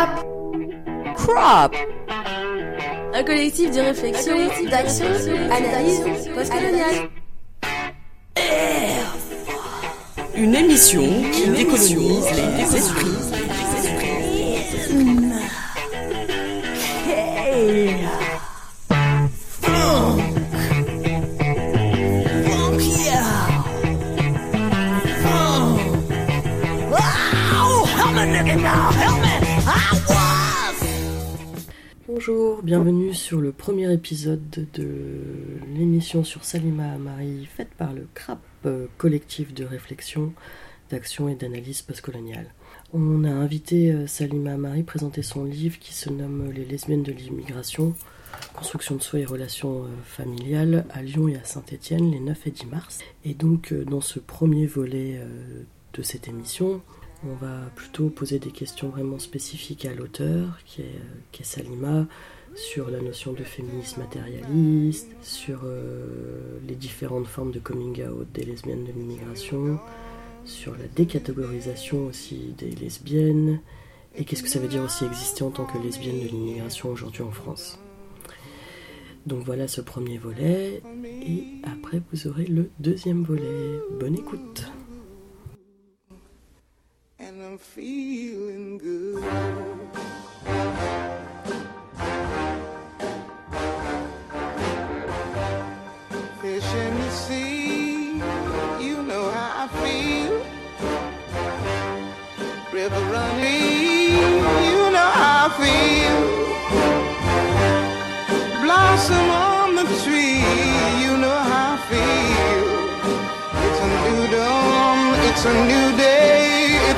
CRAP CRAP Un collectif de réflexion, d'action, d'analyse postcoloniale. Une émission qui décolonise les esprits. Bonjour, bienvenue sur le premier épisode de l'émission sur Salima Marie faite par le CRAP, euh, collectif de réflexion, d'action et d'analyse postcoloniale. On a invité euh, Salima Marie présenter son livre qui se nomme Les lesbiennes de l'immigration, construction de soi et relations euh, familiales à Lyon et à Saint-Étienne les 9 et 10 mars. Et donc dans ce premier volet de cette émission, on va plutôt poser des questions vraiment spécifiques à l'auteur, qui est, qui est, Salima, sur la notion de féminisme matérialiste, sur euh, les différentes formes de coming out des lesbiennes de l'immigration, sur la décatégorisation aussi des lesbiennes, et qu'est-ce que ça veut dire aussi exister en tant que lesbienne de l'immigration aujourd'hui en France. Donc voilà ce premier volet, et après vous aurez le deuxième volet. Bonne écoute and I'm feeling good. Fish in the sea, you know how I feel. River running, you know how I feel. Blossom on the tree, you know how I feel. It's a new dawn, it's a new.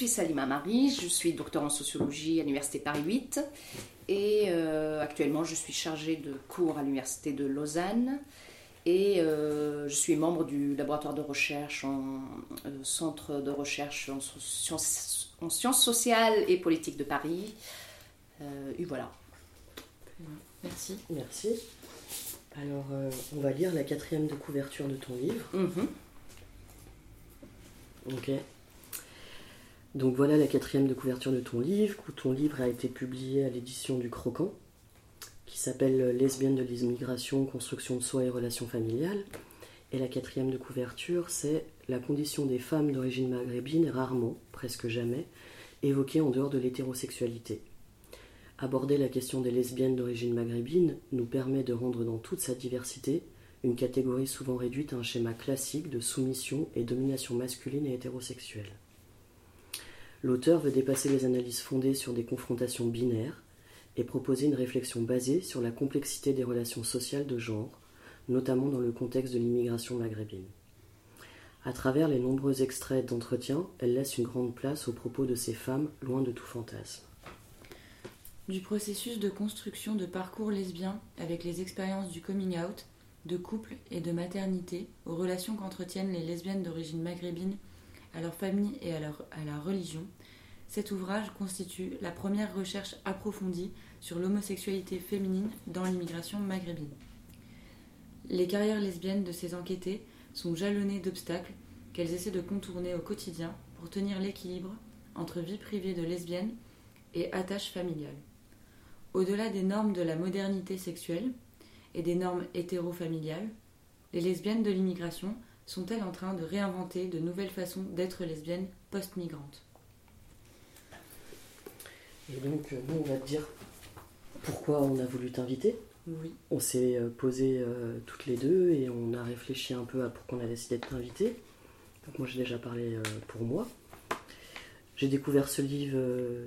suis Salima Marie, je suis docteur en sociologie à l'Université Paris 8 et euh, actuellement je suis chargée de cours à l'Université de Lausanne et euh, je suis membre du laboratoire de recherche en euh, centre de recherche en, sciences, en, sciences, sociales et politiques de Paris. et voilà. Merci. Merci. Alors, on va lire la quatrième de couverture de ton livre. Mm-hmm. Ok. Donc voilà la quatrième de couverture de ton livre, où ton livre a été publié à l'édition du Croquant, qui s'appelle Lesbienne de l'immigration, construction de soi et relations familiales. Et la quatrième de couverture, c'est la condition des femmes d'origine maghrébine rarement, presque jamais, évoquée en dehors de l'hétérosexualité. Aborder la question des lesbiennes d'origine maghrébine nous permet de rendre dans toute sa diversité une catégorie souvent réduite à un schéma classique de soumission et domination masculine et hétérosexuelle. L'auteur veut dépasser les analyses fondées sur des confrontations binaires et proposer une réflexion basée sur la complexité des relations sociales de genre, notamment dans le contexte de l'immigration maghrébine. À travers les nombreux extraits d'entretien, elle laisse une grande place aux propos de ces femmes loin de tout fantasme. du processus de construction de parcours lesbiens avec les expériences du coming out, de couple et de maternité aux relations qu'entretiennent les lesbiennes d'origine maghrébine à leur famille et à, leur, religion, cet ouvrage constitue la première recherche approfondie sur l'homosexualité féminine dans l'immigration maghrébine. Les carrières lesbiennes de ces enquêtés sont jalonnées d'obstacles qu'elles essaient de contourner au quotidien pour tenir l'équilibre entre vie privée de lesbiennes et attaches familiales. Au-delà des normes de la modernité sexuelle et des normes hétérofamiliales, les lesbiennes de l'immigration sont-elles en train de réinventer de nouvelles façons d'être lesbiennes post-migrantes Et donc, nous, on va te dire pourquoi on a voulu t'inviter. Oui. On s'est euh, posé euh, toutes les deux et on a réfléchi un peu à pourquoi on a décidé de t'inviter. Donc moi j'ai déjà parlé euh, pour moi. J'ai découvert ce livre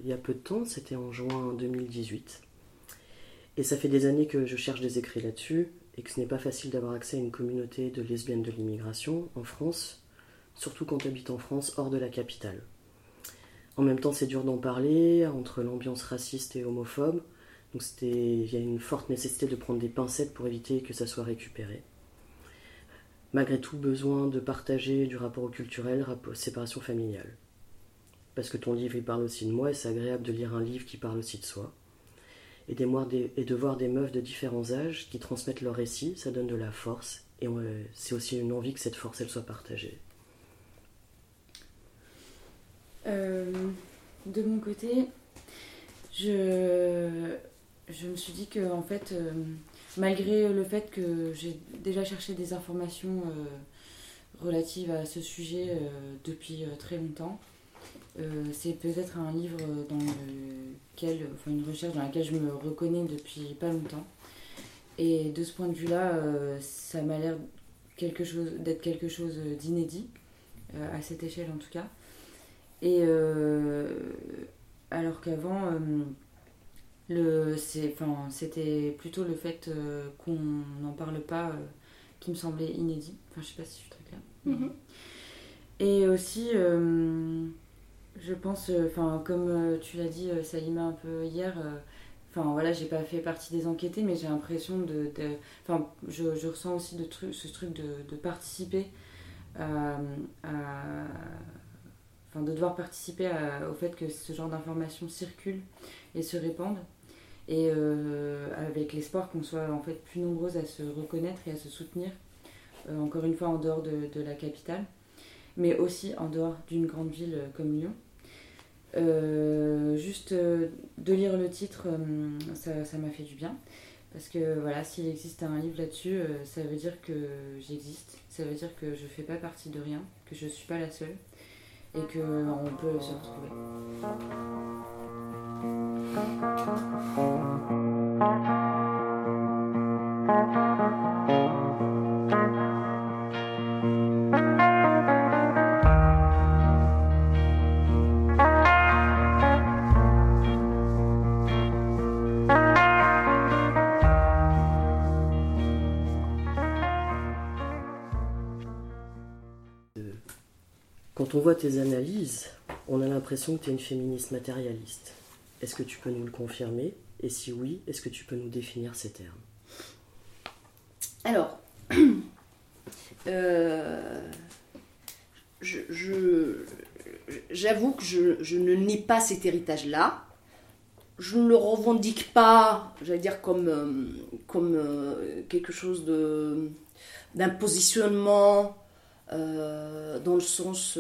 il y a peu de temps, c'était en juin 2018. Et ça fait des années que je cherche des écrits là-dessus et que ce n'est pas facile d'avoir accès à une communauté de lesbiennes de l'immigration en France, surtout quand tu habites en France hors de la capitale. En même temps, c'est dur d'en parler entre l'ambiance raciste et homophobe, donc il y a une forte nécessité de prendre des pincettes pour éviter que ça soit récupéré. Malgré tout, besoin de partager du rapport au culturel, séparation familiale. Parce que ton livre, il parle aussi de moi, et c'est agréable de lire un livre qui parle aussi de soi. Et, de voir des meufs de différents âges qui transmettent leur récit, ça donne de la force, et c'est aussi une envie que cette force, elle soit partagée. Euh, de mon côté, je, je me suis dit que en fait, euh, malgré le fait que j'ai déjà cherché des informations euh, relatives à ce sujet euh, depuis très longtemps, c'est peut-être un livre dans lequel, enfin une recherche dans laquelle je me reconnais depuis pas longtemps. Et de ce point de vue-là, ça m'a l'air quelque chose d'être quelque chose d'inédit à cette échelle en tout cas. Et alors qu'avant c'était plutôt le fait euh, qu'on n'en parle pas euh, qui me semblait inédit. Enfin, je sais pas si je suis très claire. Mhm. Et aussi, euh, je pense, enfin, comme tu l'as dit, Salima, un peu hier, enfin, voilà, j'ai pas fait partie des enquêtés, mais j'ai l'impression de. Enfin, je, ressens aussi de ce truc de, participer à, Enfin, de devoir participer au fait que ce genre d'informations circulent et se répandent et euh, avec l'espoir qu'on soit en fait plus nombreuses à se reconnaître et à se soutenir, euh, encore une fois en dehors de, de, la capitale, mais aussi en dehors d'une grande ville comme Lyon. Euh, juste de lire le titre, ça m'a fait du bien. Parce que voilà, s'il existe un livre là-dessus, ça veut dire que j'existe, ça veut dire que je fais pas partie de rien, que je suis pas la seule et qu'on peut se retrouver. On voit tes analyses, on a l'impression que tu es une féministe matérialiste. Est-ce que tu peux nous le confirmer? Et si oui, est-ce que tu peux nous définir ces termes? Alors, euh, j'avoue que je, ne nie pas cet héritage-là. Je ne le revendique pas, j'allais dire, comme, euh, euh, quelque chose d'un positionnement dans le sens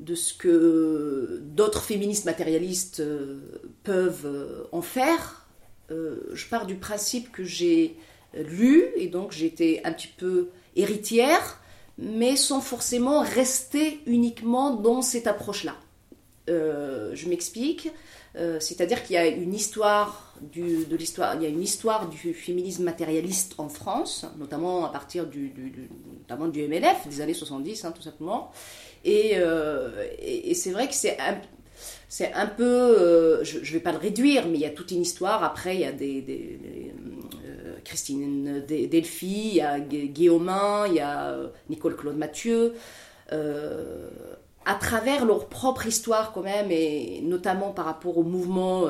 de ce que d'autres féministes matérialistes euh, peuvent euh, en faire. Euh, je pars du principe que j'ai lu et donc j'étais un petit peu héritière, mais sans forcément rester uniquement dans cette approche-là. je m'explique. C'est-à-dire qu'il y a une histoire du, de l'histoire, il y a une histoire du féminisme matérialiste en France, notamment à partir du, notamment du MLF des années 70, hein, tout simplement. Euh, et, c'est vrai que c'est un, peu, euh, je ne vais pas le réduire, mais il y a toute une histoire. Après, il y a des, euh, Christine Delphi, il y a Guillaumin, il y a Nicole Claude Mathieu. À travers leur propre histoire quand même, et notamment par rapport au mouvement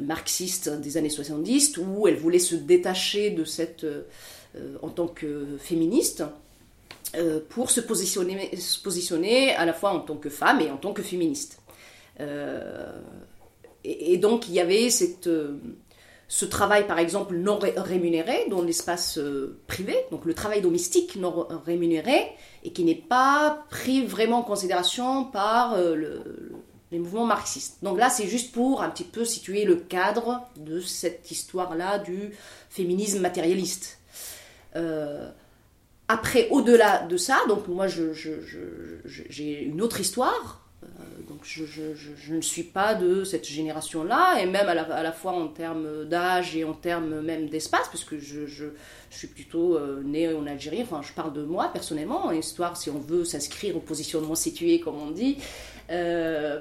marxiste des années 70, où elle voulait se détacher de cette, en tant que féministe, pour se positionner, se positionner à la fois en tant que femme et en tant que féministe. Et, donc il y avait cette ce travail, par exemple, non rémunéré dans l'espace euh, privé, donc le travail domestique non rémunéré, et qui n'est pas pris vraiment en considération par euh, les mouvements marxistes. Donc là, c'est juste pour un petit peu situer le cadre de cette histoire-là du féminisme matérialiste. Euh, après, au-delà de ça, donc moi, j'ai une autre histoire donc je, ne suis pas de cette génération-là, et même à la, fois en termes d'âge et en termes même d'espace, parce que je, suis plutôt euh, née en Algérie, enfin je parle de moi personnellement, histoire si on veut s'inscrire au positionnement situé, comme on dit. Euh,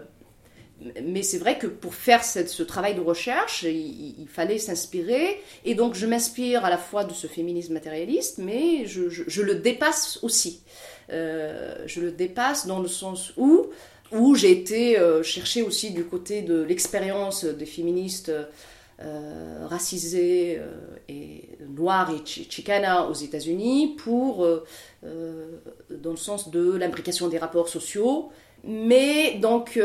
mais c'est vrai que pour faire ce travail de recherche, il, fallait s'inspirer, et donc je m'inspire à la fois de ce féminisme matérialiste, mais je, le dépasse aussi. Euh, je le dépasse dans le sens où où j'ai été euh, chercher aussi du côté de l'expérience des féministes euh, racisées euh, et noires et chicanas aux États-Unis pour, dans le sens de l'imbrication des rapports sociaux. Mais donc,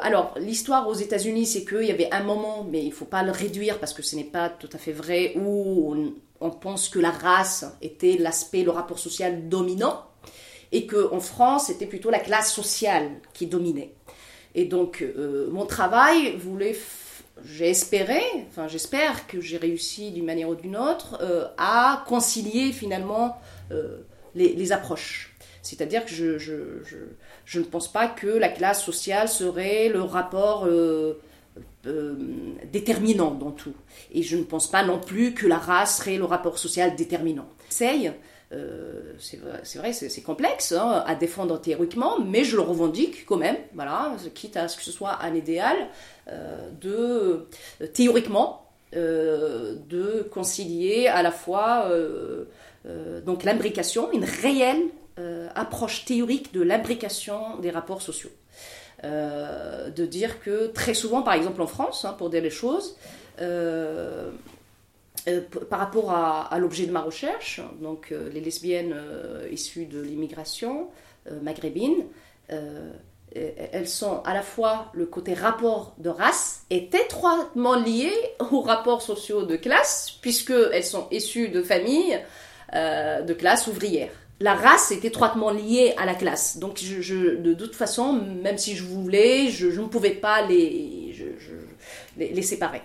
alors l'histoire aux États-Unis, c'est qu'il y avait un moment, mais il ne faut pas le réduire parce que ce n'est pas tout à fait vrai, où on pense que la race était l'aspect, le rapport social dominant et qu'en France, c'était plutôt la classe sociale qui dominait. Et donc, euh, mon travail voulait, j'ai espéré, enfin j'espère que j'ai réussi d'une manière ou d'une autre, euh, à concilier finalement euh, les, approches. C'est-à-dire que je, ne pense pas que la classe sociale serait le rapport déterminant dans tout. Et je ne pense pas non plus que la race serait le rapport social déterminant. J'essaye euh, c'est vrai, c'est complexe hein, à défendre théoriquement, mais je le revendique quand même, voilà, quitte à ce que ce soit un idéal, euh, de théoriquement euh, de concilier à la fois donc l'imbrication, une réelle approche théorique de l'imbrication des rapports sociaux. de dire que très souvent, par exemple en France, hein, pour dire les choses, euh, par rapport à, l'objet de ma recherche, donc euh, les lesbiennes euh, issues de l'immigration maghrébine, elles sont à la fois le côté rapport de race est étroitement lié aux rapports sociaux de classe, puisqu'elles sont issues de familles de classe ouvrière. La race est étroitement liée à la classe. Donc, de toute façon, même si je voulais, je, ne pouvais pas les, les séparer.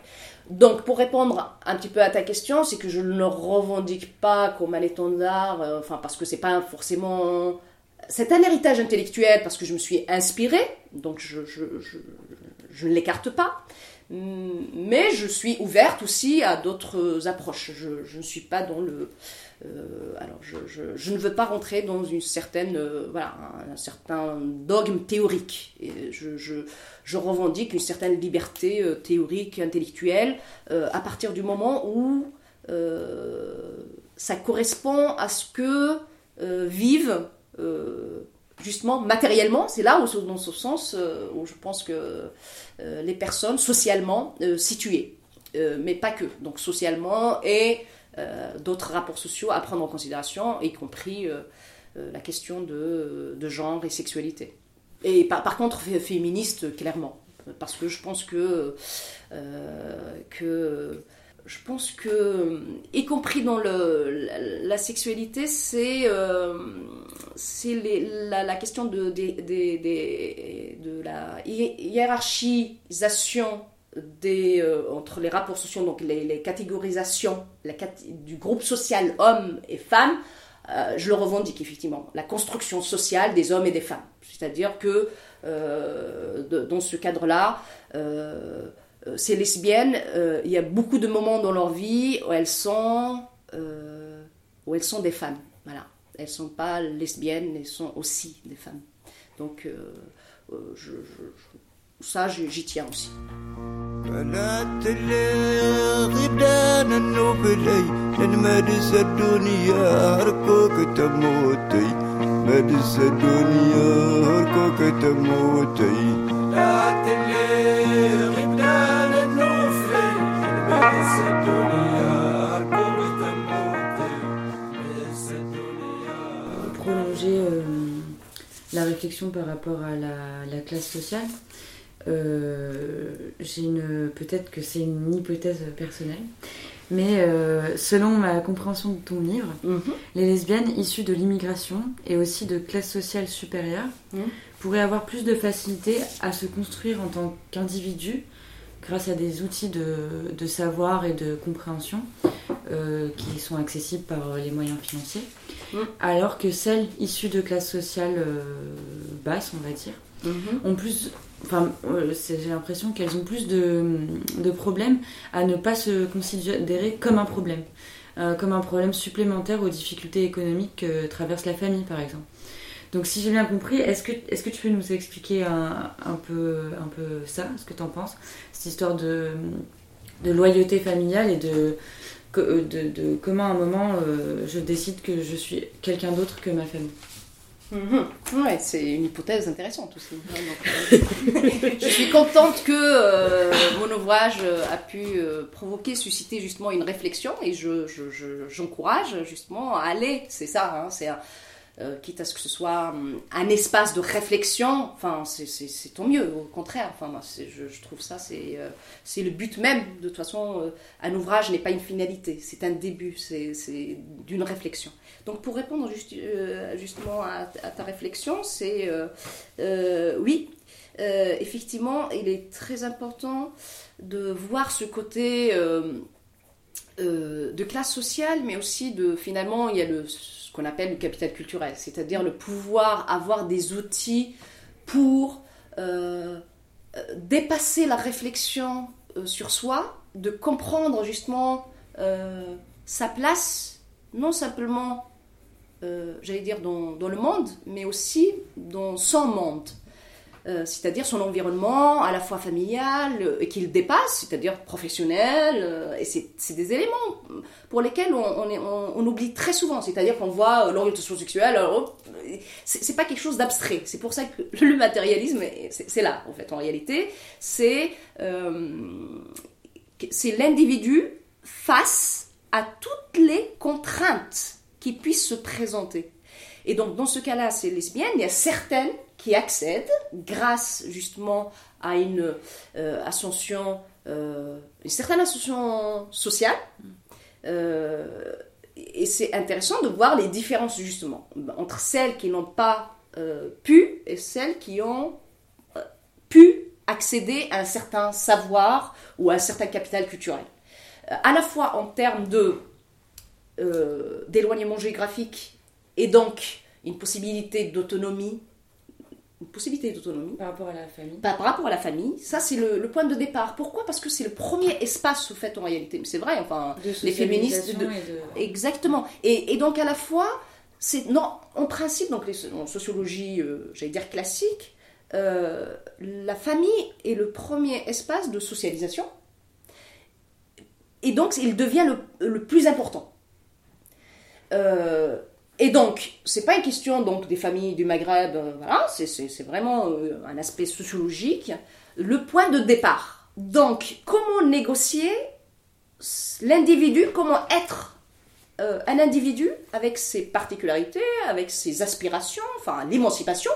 Donc, pour répondre un petit peu à ta question, c'est que je ne revendique pas comme un étendard, euh, enfin, parce que c'est pas forcément. C'est un héritage intellectuel parce que je me suis inspirée, donc je, ne l'écarte pas. Mais je suis ouverte aussi à d'autres approches. Je, ne suis pas dans le. Euh, alors, je, ne veux pas rentrer dans une certaine, euh, voilà, un, certain dogme théorique. Je, revendique une certaine liberté euh, théorique, intellectuelle, à partir du moment où ça correspond à ce que vivent justement matériellement, c'est là où, dans ce sens où je pense que les personnes socialement situées, mais pas que, donc socialement et euh, d'autres rapports sociaux à prendre en considération, y compris euh, euh, la question de, genre et sexualité. Et par, contre, féministe, clairement. Parce que je pense que je pense que, y compris dans le, la, sexualité, c'est la, la, question de, de la hiérarchisation des, euh, entre les rapports sociaux, donc les, catégorisations du groupe social homme et femme, euh, je le revendique effectivement. La construction sociale des hommes et des femmes. C'est-à-dire que euh, dans ce cadre-là, ces lesbiennes, il y a beaucoup de moments dans leur vie où elles sont, où elles sont des femmes. Voilà. Elles ne sont pas lesbiennes, elles sont aussi des femmes. Donc, je, ça, j'y tiens aussi. بنات الغدان النوبلي لن مدس الدنيا هركوك تموتي مدس الدنيا هركوك تموتي بنات الغدان Réflexion par rapport à la, la classe sociale. Euh, j'ai une peut-être que c'est une hypothèse personnelle, mais euh, selon ma compréhension de ton livre, Mhm. les lesbiennes issues de l'immigration et aussi de classe sociale supérieure Mhm. pourraient avoir plus de facilité à se construire en tant qu'individus grâce à des outils de, de savoir et de compréhension euh, qui sont accessibles par les moyens financiers, Mhm. alors que celles issues de classes sociales euh, basses, on va dire, Mhm. ont plus. Enfin, euh, j'ai l'impression qu'elles ont plus de, de problèmes à ne pas se considérer comme un problème. Euh, comme un problème supplémentaire aux difficultés économiques que traverse la famille, par exemple. Donc, si j'ai bien compris, est-ce que, est que tu peux nous expliquer un, un peu, un peu ça, ce que tu en penses Cette histoire de, de loyauté familiale et de, de, de comment à un moment euh, je décide que je suis quelqu'un d'autre que ma famille. Mhm. Ouais, c'est une hypothèse intéressante aussi. euh, je suis contente que euh, mon ouvrage euh, a pu euh, provoquer, susciter justement une réflexion et je, je- je- j'encourage justement à aller. C'est ça, hein, c'est euh, quitte à ce que ce soit hum, un espace de réflexion, enfin c'est, tant mieux, au contraire. Enfin, moi, je, trouve ça, c'est, euh, c'est le but même. De toute façon, euh, un ouvrage n'est pas une finalité, c'est un début, c'est, d'une réflexion. Donc pour répondre juste, justement à, à ta réflexion, c'est oui, effectivement, il est très important de voir ce côté de classe sociale, mais aussi de finalement il y a le, qu'on appelle le capital culturel, c'est-à-dire le pouvoir avoir des outils pour euh, euh, dépasser la réflexion euh, sur soi, de comprendre justement sa place, non simplement j'allais dire, dans le monde, mais aussi dans son monde. Euh, c'est-à-dire son environnement à la fois familial euh, et qu'il dépasse, c'est-à-dire professionnel, euh, et c'est c'est des éléments pour lesquels on, on, oublie très souvent, c'est-à-dire qu'on voit l'orientation sexuelle, c'est c'est pas quelque chose d'abstrait, c'est pour ça que le matérialisme, c'est c'est là en fait en réalité, c'est c'est l'individu face à toutes les contraintes qui puissent se présenter. Et donc, dans ce cas-là, ces lesbiennes, il y a certaines qui accèdent grâce justement à une euh, ascension, euh, une certaine ascension sociale. Euh, et c'est intéressant de voir les différences justement entre celles qui n'ont pas pu et celles qui ont pu accéder à un certain savoir ou à un certain capital culturel. À la fois en termes d'éloignement géographique et donc une possibilité d'autonomie, une possibilité d'autonomie Par rapport à la famille. par, par rapport à la famille, ça c'est le, le point de départ. Pourquoi? Parce que c'est le premier espace au fait en réalité. Mais c'est vrai, enfin, De les féministes socialisation de- et de- Exactement. Et, et donc à la fois, c'est non, en principe, donc les, en sociologie, euh, j'allais dire classique, euh, la famille est le premier espace de socialisation. Et donc il devient le, le plus important. Euh, et donc, c'est pas une question donc des familles du Maghreb, euh, voilà, c'est- vraiment euh, un aspect sociologique. Le point de départ. Donc, comment négocier l'individu, comment être euh, un individu avec ses particularités, avec ses aspirations, enfin l'émancipation,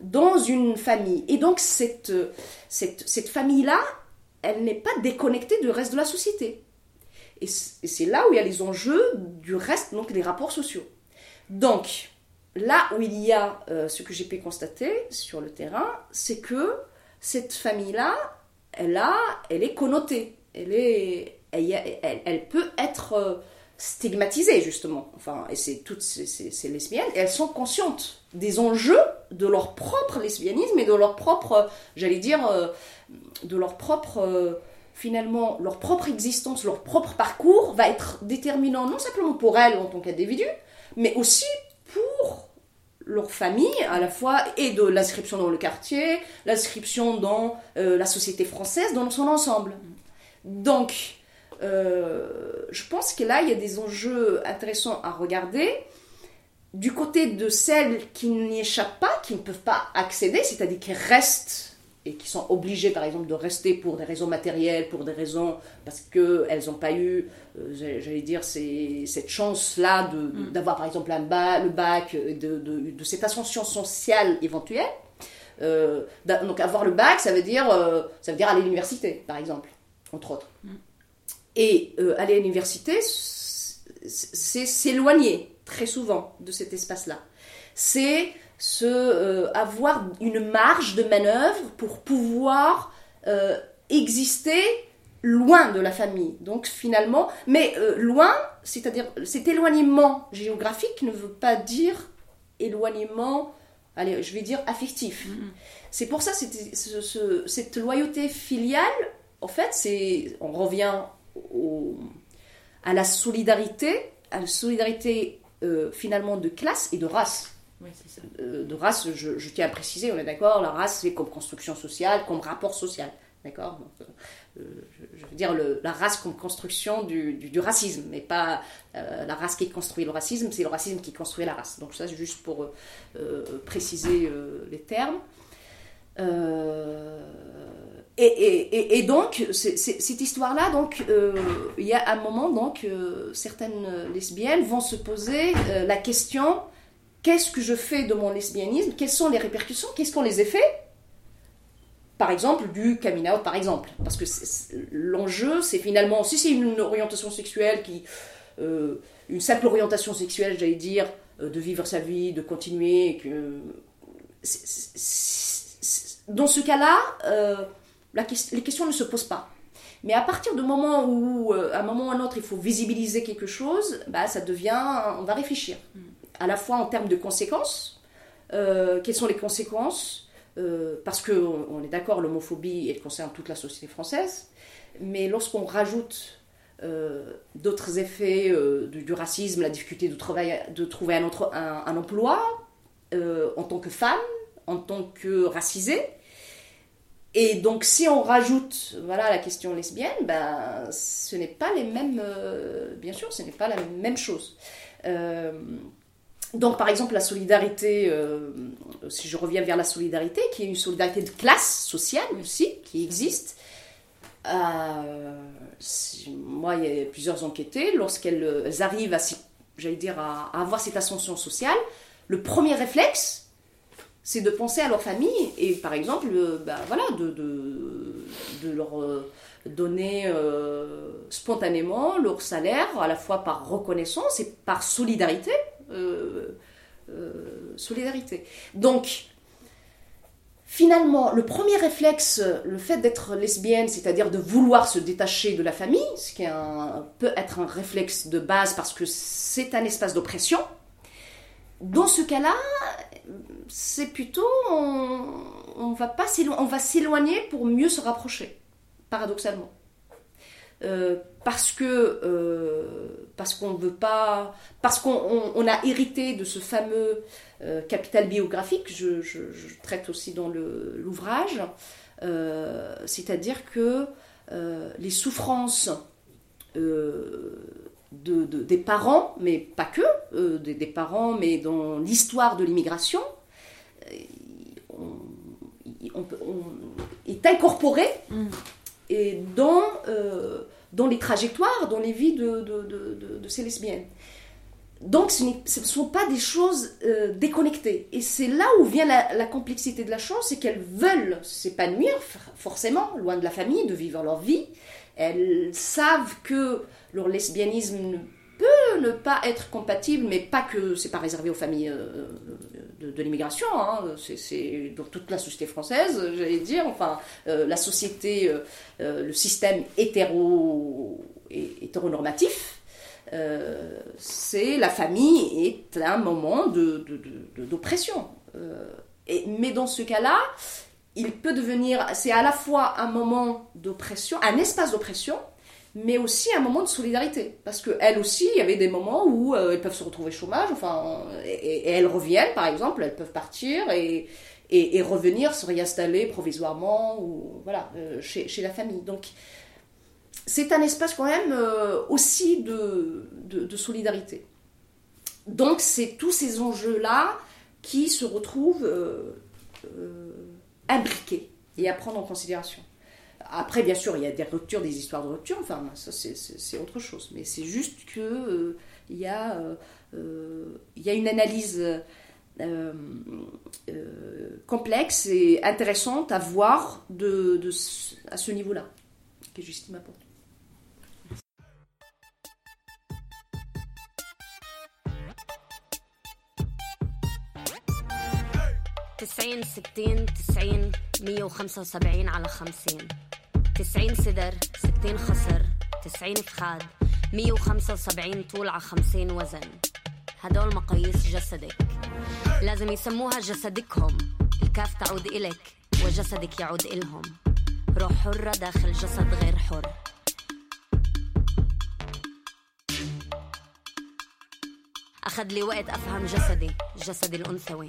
dans une famille. Et donc cette, cette, cette famille-là, elle n'est pas déconnectée du reste de la société. Et c'est là où il y a les enjeux du reste, donc les rapports sociaux. Donc, là où il y a euh, ce que j'ai pu constater sur le terrain, c'est que cette famille-là, elle, elle est connotée. Elle, est, elle, peut être euh, stigmatisées justement. Enfin, et c'est toutes ces, ces- lesbiennes, elles sont conscientes des enjeux de leur propre lesbianisme et de leur propre, j'allais dire, euh, de leur propre, finalement, leur propre existence, leur propre parcours va être déterminant non simplement pour elles en tant qu'individu, mais aussi pour leur famille, à la fois, et de l'inscription dans le quartier, l'inscription dans euh, la société française, dans son ensemble. Donc, euh, je pense que là, il y a des enjeux intéressants à regarder. Du côté de celles qui n'y échappent pas, qui ne peuvent pas accéder, c'est-à-dire qui restent et qui sont obligées, par exemple, de rester pour des raisons matérielles, pour des raisons parce qu'elles n'ont pas eu, euh, j'allais dire, cette chance-là Mm. d'avoir, par exemple, un ba- le bac, euh, de, de- de cette ascension sociale éventuelle. Euh, donc avoir le bac, ça veut dire, euh, ça veut dire aller à l'université, par exemple, entre autres. Et euh, aller à l'université, c'est s'éloigner très souvent de cet espace-là. C'est se, euh, avoir une marge de manœuvre pour pouvoir euh, exister loin de la famille. Donc finalement, mais euh, loin, c'est-à-dire cet éloignement géographique ne veut pas dire éloignement, allez, je vais dire affectif. C'est pour ça c'était- ce- ce- cette loyauté filiale, en fait, c'est on revient au- à la solidarité, à la solidarité finalement de classe et de race Euh, de race, je, tiens à préciser, on est d'accord, la race c'est comme construction sociale, comme rapport social, d'accord euh, je, veux dire la race comme construction du, racisme, mais pas euh, la race qui construit le racisme, c'est le racisme qui construit la race. Donc ça c'est juste pour préciser les termes. Et, et- donc, cette histoire-là, donc, il y a un moment, donc, certaines lesbiennes vont se poser la question qu'est-ce que je fais de mon lesbianisme? Quelles sont les répercussions? Qu'est-ce qu'on les effets? Par exemple, du coming out, par exemple. Parce que l'enjeu, c'est finalement, si c'est une orientation sexuelle euh, une simple orientation sexuelle, j'allais dire, euh, de vivre sa vie, de continuer, dans ce cas-là, euh, les questions ne se posent pas. Mais à partir du moment où, à un moment ou à un autre, il faut visibiliser quelque chose, bah, ça devient. On va réfléchir. À la fois en termes de conséquences. euh, quelles sont les conséquences Euh, Parce qu'on on est d'accord, l'homophobie, elle concerne toute la société française. Mais lorsqu'on rajoute euh, d'autres effets du, racisme, la difficulté de, trouver un, autre, un, emploi en tant que femme, en tant que racisée, et donc, si on rajoute voilà, la question lesbienne, ben, ce n'est pas les mêmes. bien sûr, ce n'est pas la même chose. Donc, par exemple, la solidarité, euh, si je reviens vers la solidarité, qui est une solidarité de classe sociale aussi, qui existe. euh, moi, il y a plusieurs enquêtées, lorsqu'elles euh, arrivent à, j'allais dire, à, avoir cette ascension sociale, le premier réflexe, c'est de penser à leur famille et par exemple bah, voilà, de, leur donner spontanément leur salaire à la fois par reconnaissance et par solidarité solidarité donc finalement le premier réflexe le fait d'être lesbienne c'est-à-dire de vouloir se détacher de la famille ce qui peut être un réflexe de base parce que c'est un espace d'oppression dans ce cas-là, c'est plutôt on va s'éloigner pour mieux se rapprocher, paradoxalement. Euh, parce que euh, parce qu'on veut pas parce qu'on on- on a hérité de ce fameux euh, capital biographique je, traite aussi dans l'ouvrage c'est-à-dire que les souffrances de, de- des parents, mais pas que, des, parents, mais dans l'histoire de l'immigration, est incorporé Mm. Et dans, euh, dans les trajectoires, dans les vies de, de, de- ces lesbiennes. Donc ce ne sont pas des choses euh, déconnectées. Et c'est là où vient la, complexité de la chose, c'est qu'elles veulent s'épanouir, forcément, loin de la famille, de vivre leur vie. Elles savent que leur lesbianisme ne peut ne pas être compatible, mais pas que c'est pas réservé aux familles euh, de, l'immigration, hein. c'est, dans toute la société française, j'allais dire, enfin, euh, la société, euh, euh, le système hétéro, hé- hétéronormatif, c'est la famille est un moment d'oppression. Mais dans ce cas-là, il peut devenir, c'est à la fois un moment d'oppression, un espace d'oppression, mais aussi un moment de solidarité. Parce qu'elles aussi, il y avait des moments où euh, elles peuvent se retrouver chômage, enfin, et, elles reviennent, par exemple, elles peuvent partir et, et, revenir, se réinstaller provisoirement, ou voilà, euh, chez, chez la famille. Donc, c'est un espace quand même euh, aussi de, de, de solidarité. Donc, c'est tous ces enjeux-là qui se retrouvent imbriqués et à prendre en considération. Après, bien sûr, il y a des ruptures, des histoires de rupture, enfin, ça c'est autre chose. Mais c'est juste qu'il euh, il y, a, euh, euh, y a une analyse complexe et intéressante à voir de, de à ce niveau-là, que Justine m'apporte. تسعين ستين تسعين مية وخمسة وسبعين على خمسين تسعين صدر ستين خصر تسعين فخاد مية وخمسة وسبعين طول على خمسين وزن. هدول مقاييس جسدك. لازم يسموها جسدكهم. الكاف تعود إلك وجسدك يعود إلهم. روح حرة داخل جسد غير حر. أخذ لي وقت أفهم جسدي جسدي الأنثوي.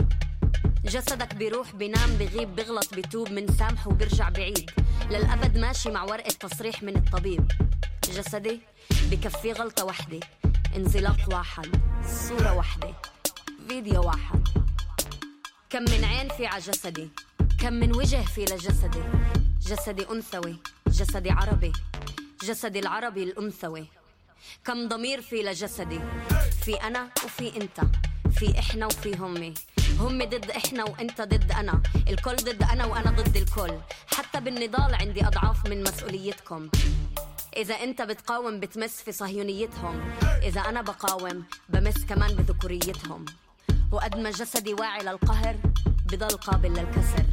جسدك بيروح بينام بغيب بغلط بتوب من سامح وبرجع بعيد. للأبد ماشي مع ورقة تصريح من الطبيب. جسدي بكفي غلطة وحدة انزلاق واحد. صورة وحدة فيديو واحد. كم من عين في على جسدي. كم من وجه في لجسدي. جسدي أنثوي. جسدي عربي. جسدي العربي الأنثوي. كم ضمير في لجسدي. في أنا وفي أنت. في إحنا وفي همي. هم ضد إحنا وإنت ضد أنا. الكل ضد أنا وأنا ضد الكل. حتى بالنضال عندي أضعاف من مسؤوليتكم. إذا أنت بتقاوم بتمس في صهيونيتهم. إذا أنا بقاوم بمس كمان بذكوريتهم. وقد ما جسدي واعي للقهر بضل قابل للكسر.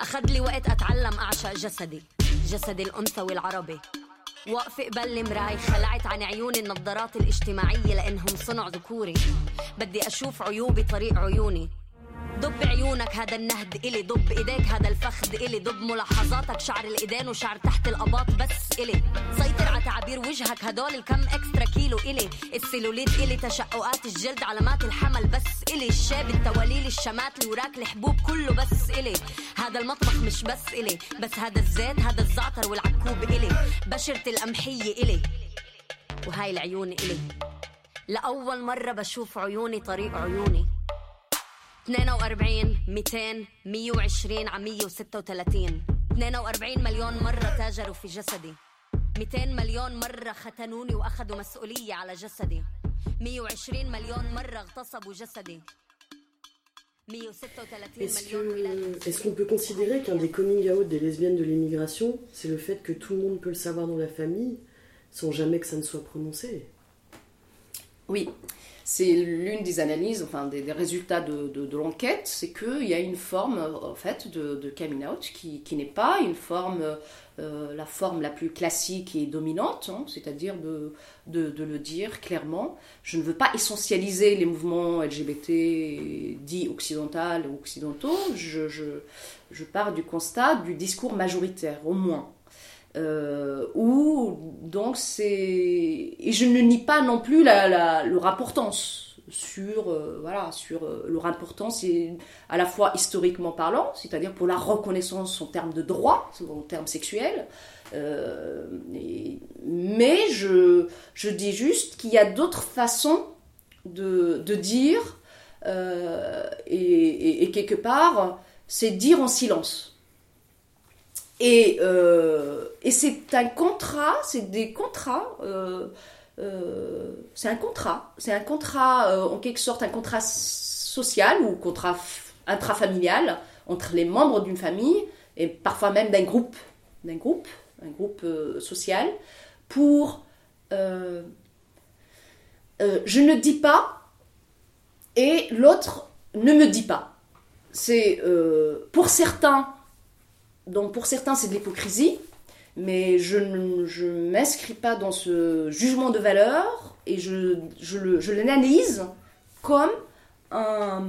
أخذ لي وقت أتعلم أعشق جسدي جسدي الأنثوي العربي وقف قبل المراي خلعت عن عيوني النظارات الاجتماعية لأنهم صنع ذكوري. بدي أشوف عيوبي طريق عيوني. ضب عيونك هذا النهد إلي. ضب إيديك هذا الفخذ إلي. ضب ملاحظاتك شعر الإيدين وشعر تحت الأباط بس إلي. سيطر على تعابير وجهك هدول الكم إكسترا كيلو إلي. السيلوليت إلي تشققات الجلد علامات الحمل بس إلي. الشاب التواليل الشمات الوراك الحبوب كله بس إلي. هذا المطبخ مش بس إلي. بس هذا الزيت هذا الزعتر والعكوب إلي. بشرة القمحية إلي. وهاي العيون إلي. لأول مرة بشوف عيوني طريق عيوني. 42 200 120 على 136 42 مليون مرة تاجروا في جسدي 200 مليون مرة ختنوني وأخذوا مسؤولية على جسدي 120 مليون مرة اغتصبوا جسدي Est-ce qu'on peut considérer qu'un des coming out des lesbiennes de l'immigration, c'est le fait que tout le monde peut le savoir dans la famille, sans jamais que ça ne soit prononcé Oui, c'est l'une des analyses, enfin des, résultats de, l'enquête, c'est qu'il y a une forme en fait de, coming out qui, n'est pas une forme, euh, la forme la plus classique et dominante, hein, c'est-à-dire de, le dire clairement. Je ne veux pas essentialiser les mouvements LGBT dits occidentaux ou occidentaux. Je, pars du constat du discours majoritaire, au moins. Euh, ou donc c'est et je ne nie pas non plus la, leur importance sur euh, voilà sur euh, leur importance à la fois historiquement parlant c'est-à-dire pour la reconnaissance en termes de droits en termes sexuels mais je, je dis juste qu'il y a d'autres façons de, de dire et, quelque part c'est dire en silence et, euh, et c'est un contrat, c'est des contrats. Euh, euh, c'est un contrat. C'est un contrat, en quelque sorte, un contrat social ou contrat intrafamilial entre les membres d'une famille et parfois même d'un groupe, d'un groupe, un groupe social, pour je ne dis pas et l'autre ne me dit pas. C'est pour certains donc pour certains, c'est de l'hypocrisie, mais je ne m'inscris pas dans ce jugement de valeur et je, l'analyse comme, un,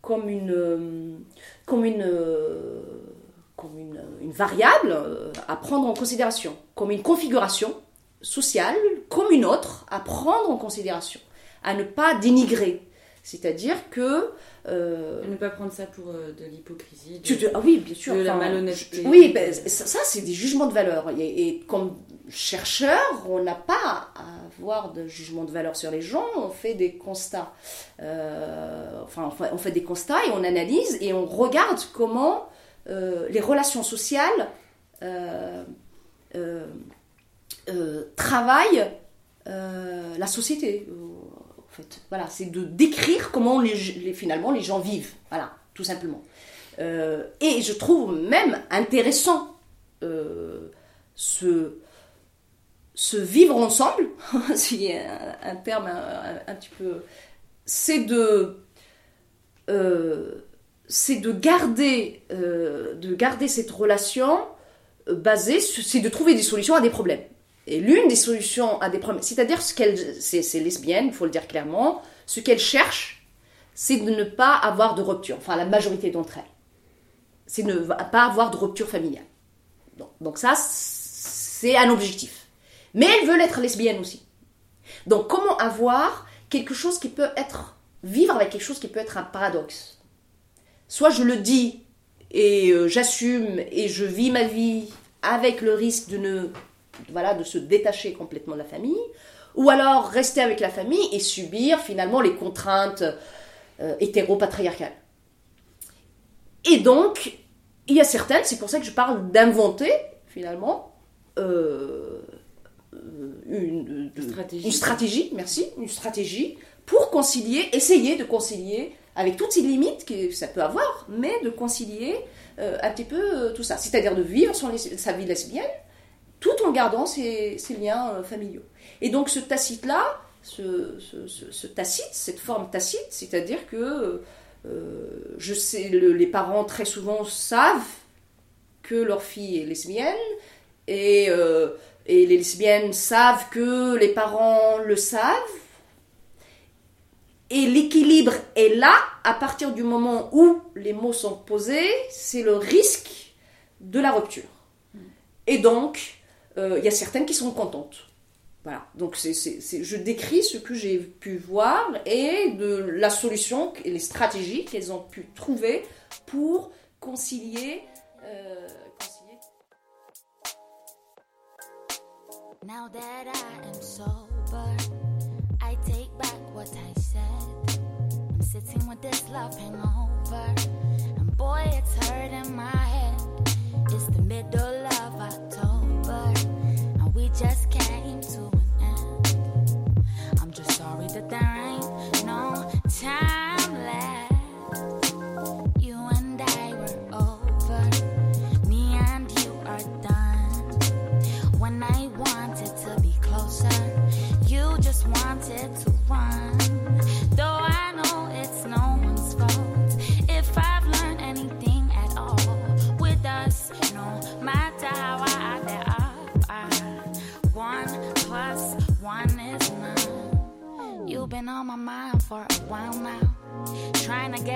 comme, une, comme, une, comme une, une, variable à prendre en considération, comme une configuration sociale, comme une autre à prendre en considération, à ne pas dénigrer. C'est-à-dire que euh, ne pas prendre ça pour euh, de l'hypocrisie. Ah oui, bien sûr. De la malhonnêteté. Oui, ben, ça, c'est des jugements de valeur. Et, comme chercheur, on n'a pas à avoir de jugement de valeur sur les gens. On fait des constats. Euh, enfin, on fait des constats et on analyse et on regarde comment euh, les relations sociales travaillent la société. Voilà, c'est de décrire comment les, finalement les gens vivent. Voilà, tout simplement. Euh, et je trouve même intéressant euh, ce, vivre ensemble, a un, terme un, petit peu, c'est de, euh, c'est de garder, de garder cette relation basée, c'est de trouver des solutions à des problèmes. Et l'une des solutions à des problèmes, c'est-à-dire ce qu'elle, c'est, lesbienne, il faut le dire clairement, ce qu'elle cherche, c'est de ne pas avoir de rupture, enfin la majorité d'entre elles, c'est de ne pas avoir de rupture familiale. Donc, donc ça, c'est un objectif. Mais elles veulent être lesbiennes aussi. Donc comment avoir quelque chose qui peut être, vivre avec quelque chose qui peut être un paradoxe? Soit je le dis et euh, j'assume et je vis ma vie avec le risque de ne, voilà, de se détacher complètement de la famille, ou alors rester avec la famille et subir finalement les contraintes euh, hétéro-patriarcales. Et donc, il y a certaines, c'est pour ça que je parle d'inventer finalement euh, euh, une, de- Stratégie. une stratégie, merci, une stratégie pour concilier, essayer de concilier avec toutes ces limites que ça peut avoir, mais de concilier euh, un petit peu euh, tout ça. C'est-à-dire de vivre son, sa vie lesbienne tout en gardant ses liens euh, familiaux. Et donc ce tacite-là, ce, tacite, cette forme tacite, c'est-à-dire que euh, je sais, le- les parents très souvent savent que leur fille est lesbienne et, euh, et les lesbiennes savent que les parents le savent. Et l'équilibre est là à partir du moment où les mots sont posés, c'est le risque de la rupture. Et donc, il y a certaines qui sont contentes. Voilà, donc c'est, c'est- c'est- je décris ce que j'ai pu voir et de la solution et les stratégies qu'elles ont pu trouver pour concilier. euh, concilier Now that I am sober, I take back what I said. I'm sitting with this love hangover, and boy, it's hurting my head. It's the middle of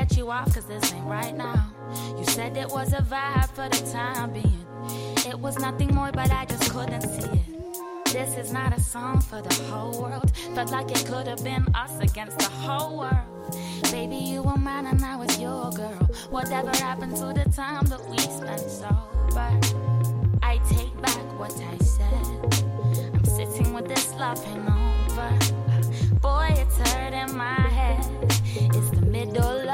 Get you off, cause this ain't right now. You said it was a vibe for the time being. It was nothing more, but I just couldn't see it. This is not a song for the whole world. Felt like it could have been us against the whole world. Baby, you were mine and I was your girl. Whatever happened to the time that we spent sober? I take back what I said. I'm sitting with this love hangover. Boy, it's hurting my head. It's the middle of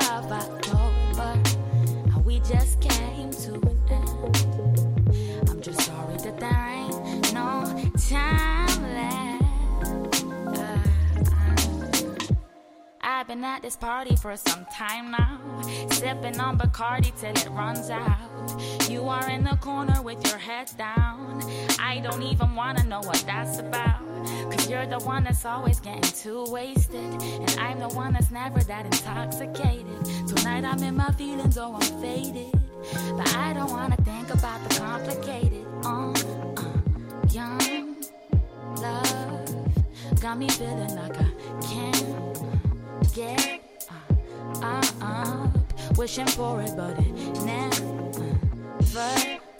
I've been at this party for some time now, sipping on Bacardi till it runs out. You are in the corner with your head down. I don't even wanna know what that's about. Cause you're the one that's always getting too wasted. And I'm the one that's never that intoxicated. Tonight I'm in my feelings, oh, I'm faded. But I don't wanna think about the complicated. Uh, uh, young love got me feeling like I can't get uh, uh, up. Wishing for it, but it never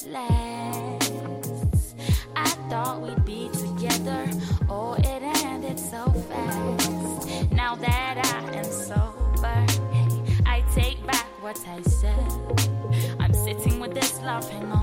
lasts. I thought we'd be together. Oh, it ended so fast. Now that I am sober, hey, I take back what I said. I'm sitting with this love hangover.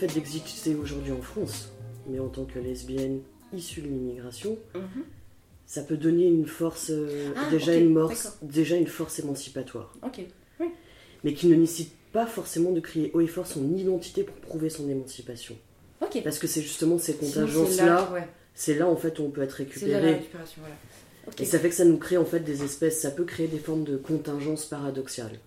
Fait d'exister aujourd'hui en France, mais en tant que lesbienne issue de l'immigration, Mhm. ça peut donner une force, euh, Ah, déjà, une morse- d'accord. déjà une force émancipatoire, Ok. mais qui ne nécessite pas forcément de crier haut et fort son identité pour prouver son émancipation. Parce que c'est justement ces contingences-là, ouais. c'est là en fait où on peut être récupéré. voilà. Et ça fait que ça nous crée en fait des espèces, ça peut créer des formes de contingences paradoxales.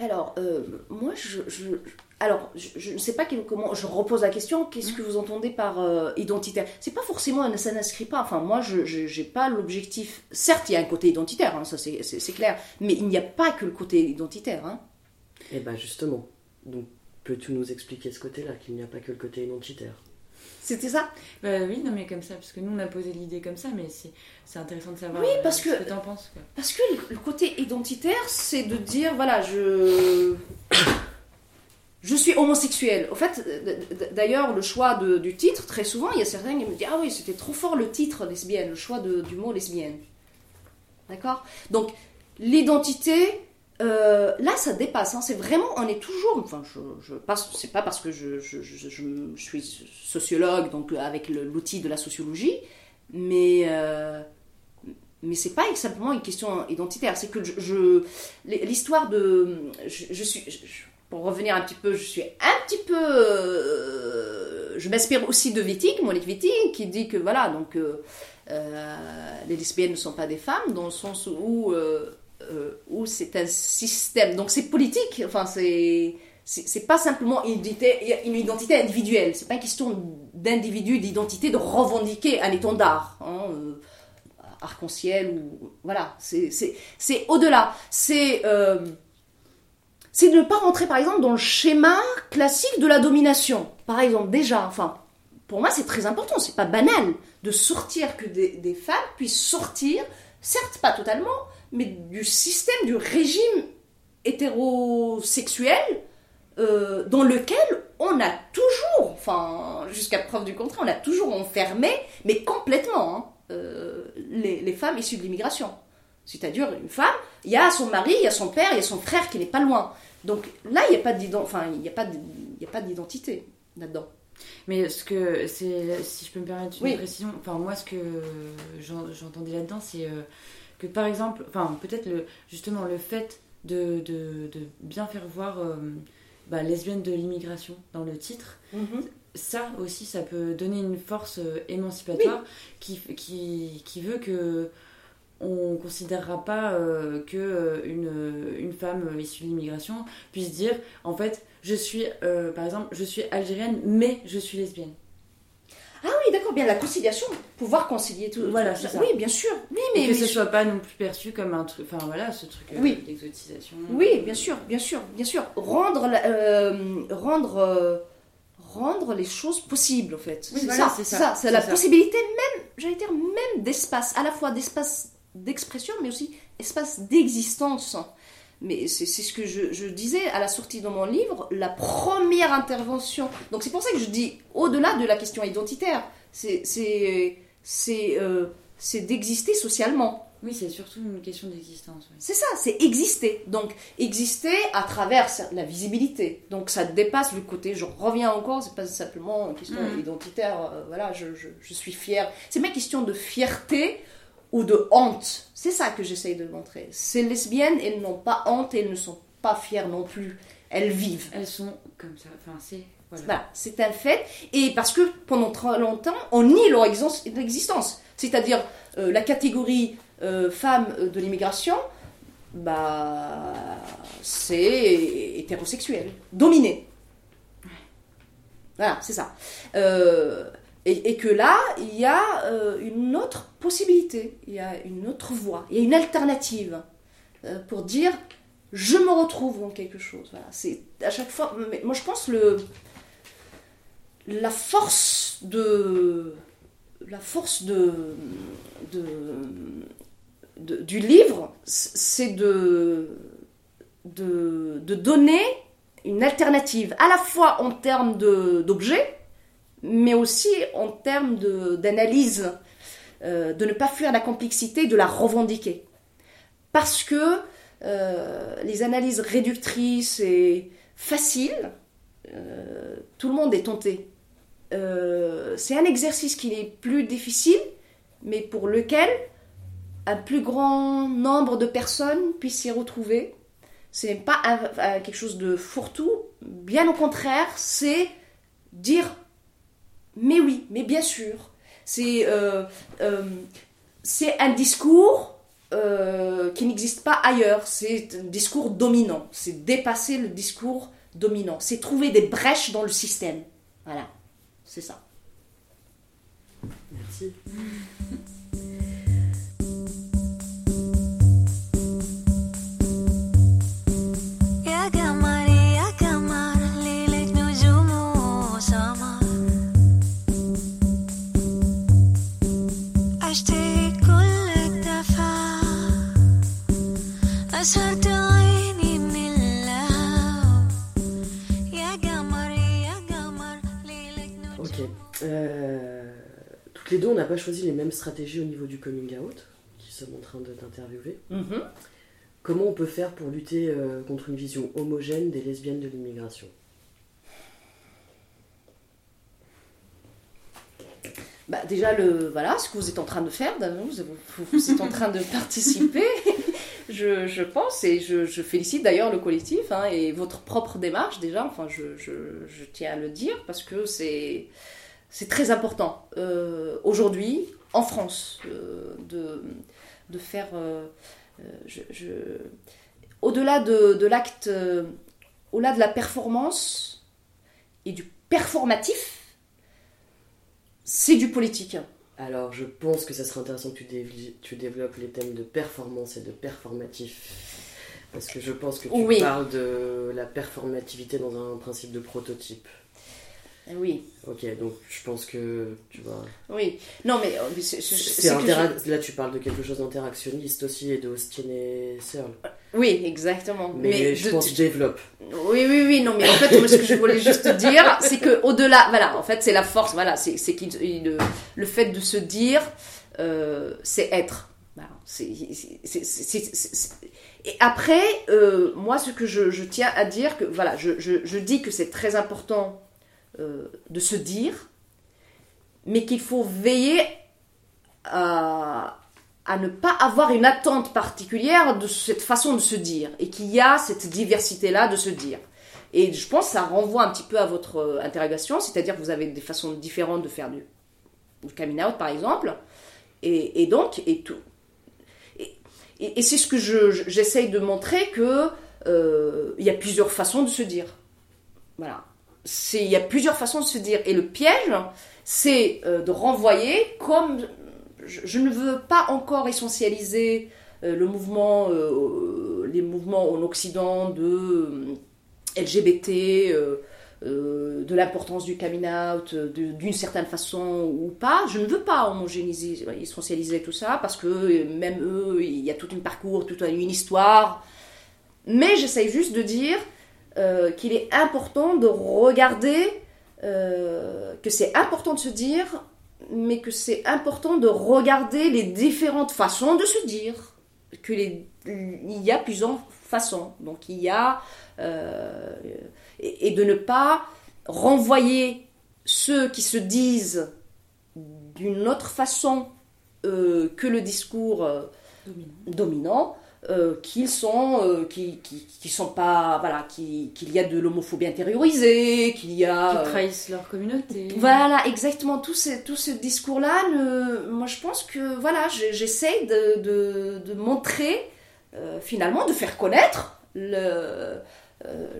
Alors, euh, moi, je, je- alors, je, je ne sais pas quel- comment. Je repose la question. Qu'est-ce que vous entendez par euh, identitaire? C'est pas forcément, ça n'inscrit pas. Enfin, moi, je n'ai pas l'objectif. Certes, il y a un côté identitaire, hein, ça c'est clair. Mais il n'y a pas que le côté identitaire. hein. Et bah justement, donc peux-tu nous expliquer ce côté-là, qu'il n'y a pas que le côté identitaire? C'était ça Bah oui, non mais comme ça, parce que nous on a posé l'idée comme ça, mais c'est intéressant de savoir Oui, euh, parce ce que- que t'en penses. Quoi. Parce que le, côté identitaire, c'est de dire, voilà, je. Je suis homosexuel. Au fait, d'ailleurs, le choix de- du titre, très souvent, il y a certains qui me disent Ah oui, c'était trop fort le titre lesbienne, le choix de- du mot lesbienne. D'accord? Donc, l'identité, euh, là, ça dépasse. hein. C'est vraiment, on est toujours. Enfin, je. C'est pas parce que je, suis sociologue, donc euh, avec l'outil de la sociologie, mais. euh, mais c'est pas simplement une question identitaire, c'est que l'histoire de je, suis pour revenir un petit peu, je suis un petit peu euh, je m'inspire aussi de Wittig, Monique Wittig qui dit que voilà, donc les lesbiennes ne sont pas des femmes dans le sens où euh, où c'est un système. Donc c'est politique, enfin c'est c'est pas simplement une identité, individuelle, c'est pas une question d'individu, d'identité, de revendiquer un étendard. hein, euh, arc-en-ciel ou voilà c'est au-delà c'est euh, c'est de ne pas rentrer par exemple dans le schéma classique de la domination par exemple déjà enfin pour moi c'est très important c'est pas banal de sortir que des femmes puissent sortir certes pas totalement mais du système du régime hétérosexuel euh, dans lequel on a toujours, enfin jusqu'à preuve du contraire, on a toujours enfermé, mais complètement, hein, euh, les, les femmes issues de l'immigration. C'est-à-dire une femme, il y a son mari, il y a son père, il y a son frère qui n'est pas loin. Donc là, il n'y a pas enfin, d'identité là-dedans. Mais ce que c'est, si je peux me permettre une Oui. précision, enfin moi ce que j'en- j'entendais là-dedans, c'est euh, que par exemple, enfin peut-être le justement le fait de, de, de bien faire voir euh, bah, lesbienne de l'immigration dans le titre, ça aussi, ça peut donner une force euh, émancipatoire qui, qui, qui veut que on considérera pas euh, que euh, une, une femme euh, issue de l'immigration puisse dire en fait je suis euh, par exemple je suis algérienne mais je suis lesbienne Ah oui, d'accord, bien la conciliation, pouvoir concilier tout. Voilà, tout c'est ça. Oui, bien sûr. Oui, et mais, que mais ce soit pas non plus perçu comme un truc enfin voilà ce truc euh, Oui. d'exotisation Oui, bien sûr, bien sûr, bien sûr. Rendre, euh, rendre, euh, rendre les choses possibles, en fait. Oui, c'est voilà, ça, c'est ça, ça. C'est c'est la ça. possibilité même, j'allais dire, même d'espace, à la fois d'espace d'expression, mais aussi espace d'existence. Mais c'est ce que je, je disais à la sortie de mon livre, la première intervention. Donc c'est pour ça que je dis, au-delà de la question identitaire, c'est euh, d'exister socialement. oui c'est surtout une question d'existence. C'est ça, c'est exister. Donc, exister à travers la visibilité. Donc, ça dépasse le côté, je reviens encore, c'est pas simplement une question Mhm. identitaire, euh, voilà, je, je, je suis fière. C'est une question de fierté ou de honte. C'est ça que j'essaye de montrer. Ces lesbiennes, elles n'ont pas honte, elles ne sont pas fières non plus. Elles vivent. elles sont comme ça enfin c'est voilà. Voilà, c'est un fait. Et parce que pendant très longtemps, on nie leur exis- existence. C'est-à-dire euh, la catégorie euh, femme euh, de l'immigration, bah, c'est hétérosexuel, dominé. Voilà, c'est ça. Euh, et, que là, il y a euh, une autre possibilité, il y a une autre voie, il y a une alternative euh, pour dire je me retrouve dans quelque chose. C'est à chaque fois. Mais moi, je pense le la force de la force de, du livre, c'est de, de donner une alternative, à la fois en termes d'objets, mais aussi en termes d'analyse, euh, de ne pas fuir la complexité, de la revendiquer. Parce que euh, les analyses réductrices et faciles, euh, tout le monde est tenté. C'est un exercice qui est plus difficile, mais pour lequel un plus grand nombre de personnes puissent s'y retrouver. Ce n'est pas quelque chose de fourre-tout, bien au contraire, c'est dire mais oui, mais bien sûr. C'est euh, euh, c'est un discours euh, qui n'existe pas ailleurs. C'est un discours dominant. C'est dépasser le discours dominant. C'est trouver des brèches dans le système. Voilà, c'est ça. Merci. toutes les deux, on n'a pas choisi les mêmes stratégies au niveau du coming out, qui sommes en train de t'interviewer. Mhm. Comment on peut faire pour lutter euh, contre une vision homogène des lesbiennes de l'immigration? Bah, déjà, le, voilà, ce que vous êtes en train de faire, vous, vous- vous êtes en train de participer, je, je pense, et je, je félicite d'ailleurs le collectif hein, et votre propre démarche déjà, enfin, je, je- je tiens à le dire, parce que c'est c'est très important euh, aujourd'hui, en France, euh, de, de faire... euh, je, je- au-delà de, de l'acte, au-delà de la performance et du performatif, c'est du politique. Alors, je pense que ça serait intéressant que tu, développes les thèmes de performance et de performatif. Parce que je pense que tu Oui. parles de la performativité dans un principe de prototype. Oui, Ok, donc je pense que tu vois. oui. Non, mais mais c'est- Là, tu parles de quelque chose d'interactionniste aussi et de Austin et Searle. Oui, exactement. Mais, je, pense que je développe. Oui, oui, oui. Non, mais en fait, moi, ce que je voulais juste dire, c'est que au-delà, voilà, en fait, c'est la force. Voilà, c'est c'est qu'il il- le, le fait de se dire, euh, c'est être. Voilà, c'est c'est- c'est- c'est- c'est- c'est- Et après, euh, moi, ce que je, je tiens à dire, que voilà, je, je, je dis que c'est très important euh, de se dire, mais qu'il faut veiller à, ne pas avoir une attente particulière de cette façon de se dire, et qu'il y a cette diversité-là de se dire. Et je pense que ça renvoie un petit peu à votre euh, interrogation, c'est-à-dire que vous avez des façons différentes de faire du, du coming out, par exemple, et, donc, et tout. Et, c'est ce que je- je- j'essaye de montrer que euh, il y a plusieurs façons de se dire. Voilà. Il y a plusieurs façons de se dire. Et le piège, c'est euh, de renvoyer comme. Je, ne veux pas encore essentialiser euh, le mouvement, euh, les mouvements en Occident de LGBT, de l'importance du coming out, d'une certaine façon ou pas. Je ne veux pas homogénéiser, essentialiser tout ça parce que même eux, il y a tout un parcours, toute une histoire. Mais j'essaye juste de dire euh, qu'il est important de regarder, euh, que c'est important de se dire, mais que c'est important de regarder les différentes façons de se dire. Que les, il y a plusieurs façons. Donc il y a. euh, et, et de ne pas renvoyer ceux qui se disent d'une autre façon euh, que le discours euh, Dominant. dominant, euh, qu'ils sont, euh, qui, qui, qui sont pas, voilà, qui- qu'il y a de l'homophobie intériorisée, qu'il y a, Qui euh, trahissent leur communauté. voilà, exactement, tout ce, tout ce discours-là, moi je pense que, voilà, j'essaye de, de, de montrer, euh, finalement, de faire connaître, le,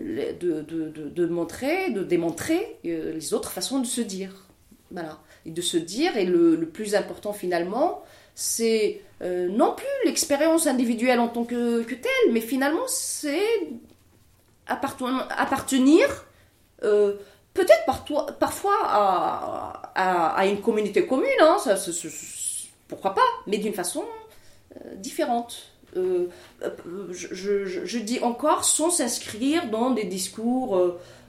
le- de, de, montrer, de démontrer les autres façons de se dire. Voilà, et de se dire, et le, le plus important finalement, c'est euh, non plus l'expérience individuelle en tant que, telle, mais finalement c'est apparten- appartenir euh, peut-être parfois à, une communauté commune, hein, pourquoi pas, mais d'une façon euh, différente. Je, dis encore sans s'inscrire dans des discours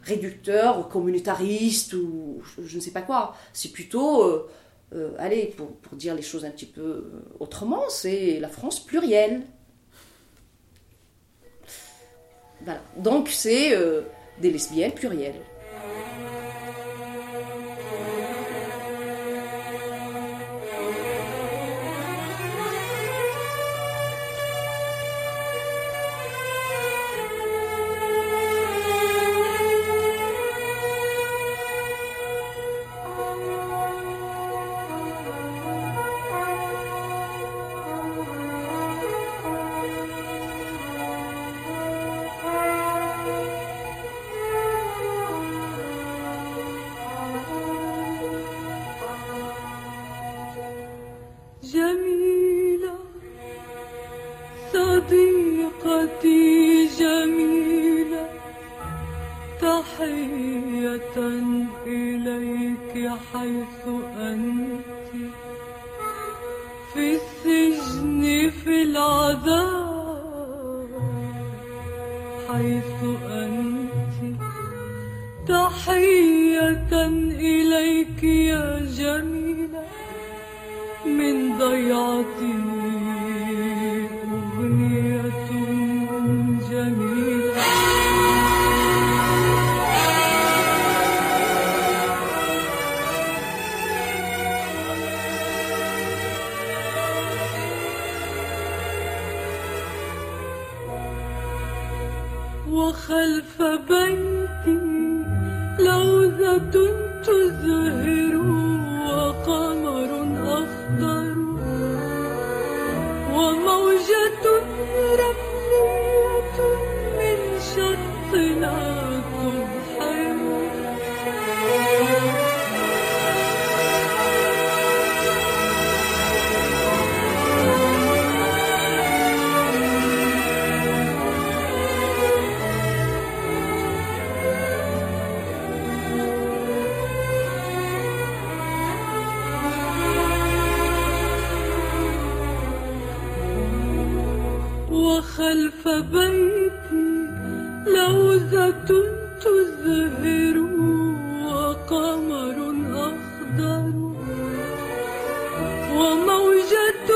réducteurs, communautaristes ou je ne sais pas quoi. C'est plutôt, euh, allez, pour, dire les choses un petit peu euh, autrement, c'est la France plurielle. Voilà. Donc c'est euh, des lesbiennes plurielles. وخلف بيتي لوزة تزهر وقمر أخضر وموجة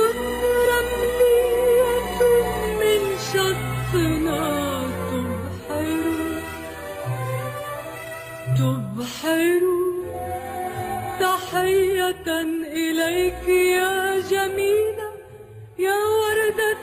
رملية من شطنا تبحر تبحر. تحية إليك يا جميلة يا وردة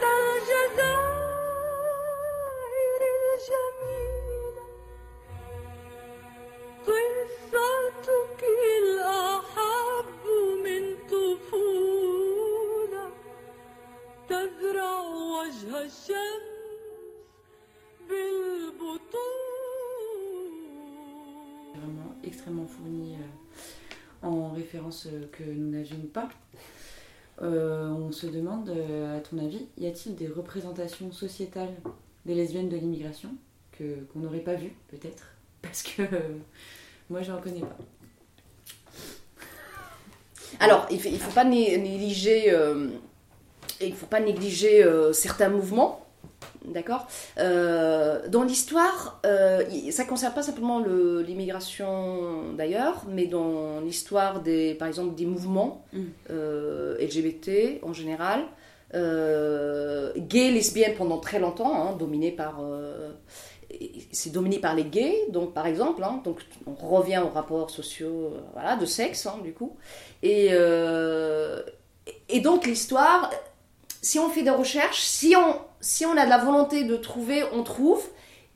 extrêmement fourni euh, en références euh, que nous n'avions pas. Euh, on se demande, à ton avis, y a-t-il des représentations sociétales des lesbiennes de l'immigration que qu'on n'aurait pas vues, peut-être Parce que moi, je n'en connais pas. Alors, il ne faut pas né- négliger, il faut pas négliger certains mouvements, d'accord Euh, Dans l'histoire, euh, ça ne concerne pas simplement le- l'immigration d'ailleurs, mais dans l'histoire des, par exemple, des mouvements Mm. euh, LGBT en général, gays, lesbiennes pendant très longtemps, hein, dominés par c'est dominé par les gays, donc par exemple, hein, donc on revient aux rapports sociaux, voilà, de sexe, hein, du coup. Et, et donc l'histoire, si on fait des recherches, si on, si on a de la volonté de trouver, on trouve.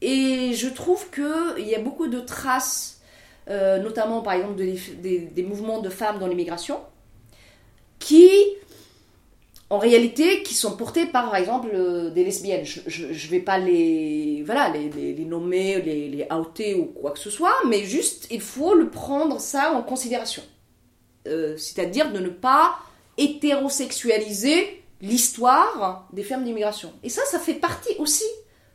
Et je trouve qu'il y a beaucoup de traces, euh, notamment par exemple de- des, mouvements de femmes dans l'immigration, qui, en réalité, qui sont portés par, par exemple, euh, des lesbiennes. Je ne vais pas les, voilà, les nommer, les, les outer ou quoi que ce soit, mais juste, il faut le prendre ça en considération. Euh, C'est-à-dire de ne pas hétérosexualiser l'histoire des femmes d'immigration. Et ça, ça fait partie aussi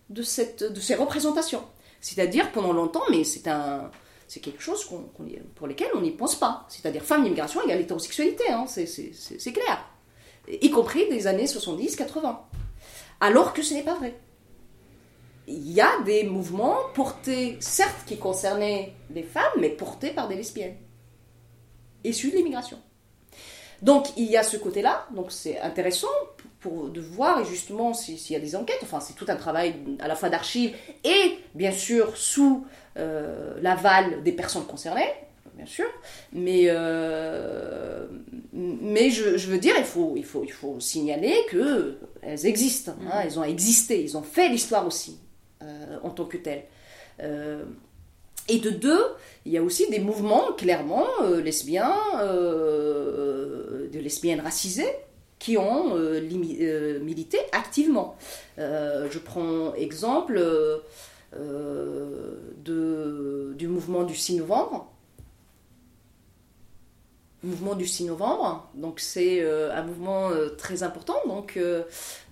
de, cette, de ces représentations. C'est-à-dire, pendant longtemps, mais c'est un... C'est quelque chose y- pour lesquels on n'y pense pas. C'est-à-dire, femme d'immigration égale hétérosexualité, hein, c'est clair. Y compris des années 70-80. Alors que ce n'est pas vrai. Il y a des mouvements portés, certes, qui concernaient les femmes, mais portés par des lesbiennes, issues de l'immigration. Donc il y a ce côté-là, donc c'est intéressant pour de voir et justement si- s'il y a des enquêtes. Enfin, c'est tout un travail à la fois d'archives et bien sûr sous euh, l'aval des personnes concernées, bien sûr. Mais, euh, mais je, je veux dire, il faut, il faut, il faut signaler que elles existent. hein, elles ont existé, ils ont fait l'histoire aussi euh, en tant que telles. Et de deux, il y a aussi des mouvements clairement euh, lesbiens, euh, de lesbiennes racisées, qui ont euh, euh, milité activement. Euh, je prends exemple de, du mouvement du 6 novembre. Mouvement du 6 novembre, donc c'est un mouvement très important donc,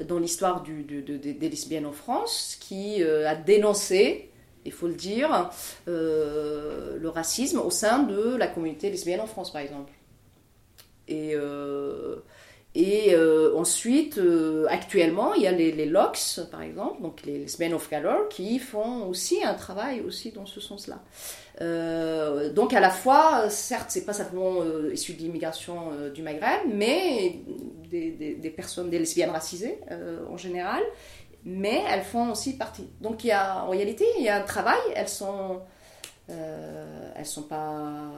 dans l'histoire des lesbiennes en France qui a dénoncé, il faut le dire, le racisme au sein de la communauté lesbienne en France par exemple. Et, euh, euh, ensuite, euh, actuellement, il y a les, les LOCS, par exemple, donc les Lesbian of Color, qui font aussi un travail aussi dans ce sens-là. Donc à la fois, certes, c'est pas simplement euh, issu de l'immigration du Maghreb, mais des, des- personnes, des lesbiennes racisées en général, mais elles font aussi partie. Donc il y a, en réalité, il y a un travail. Elles sont, elles sont pas,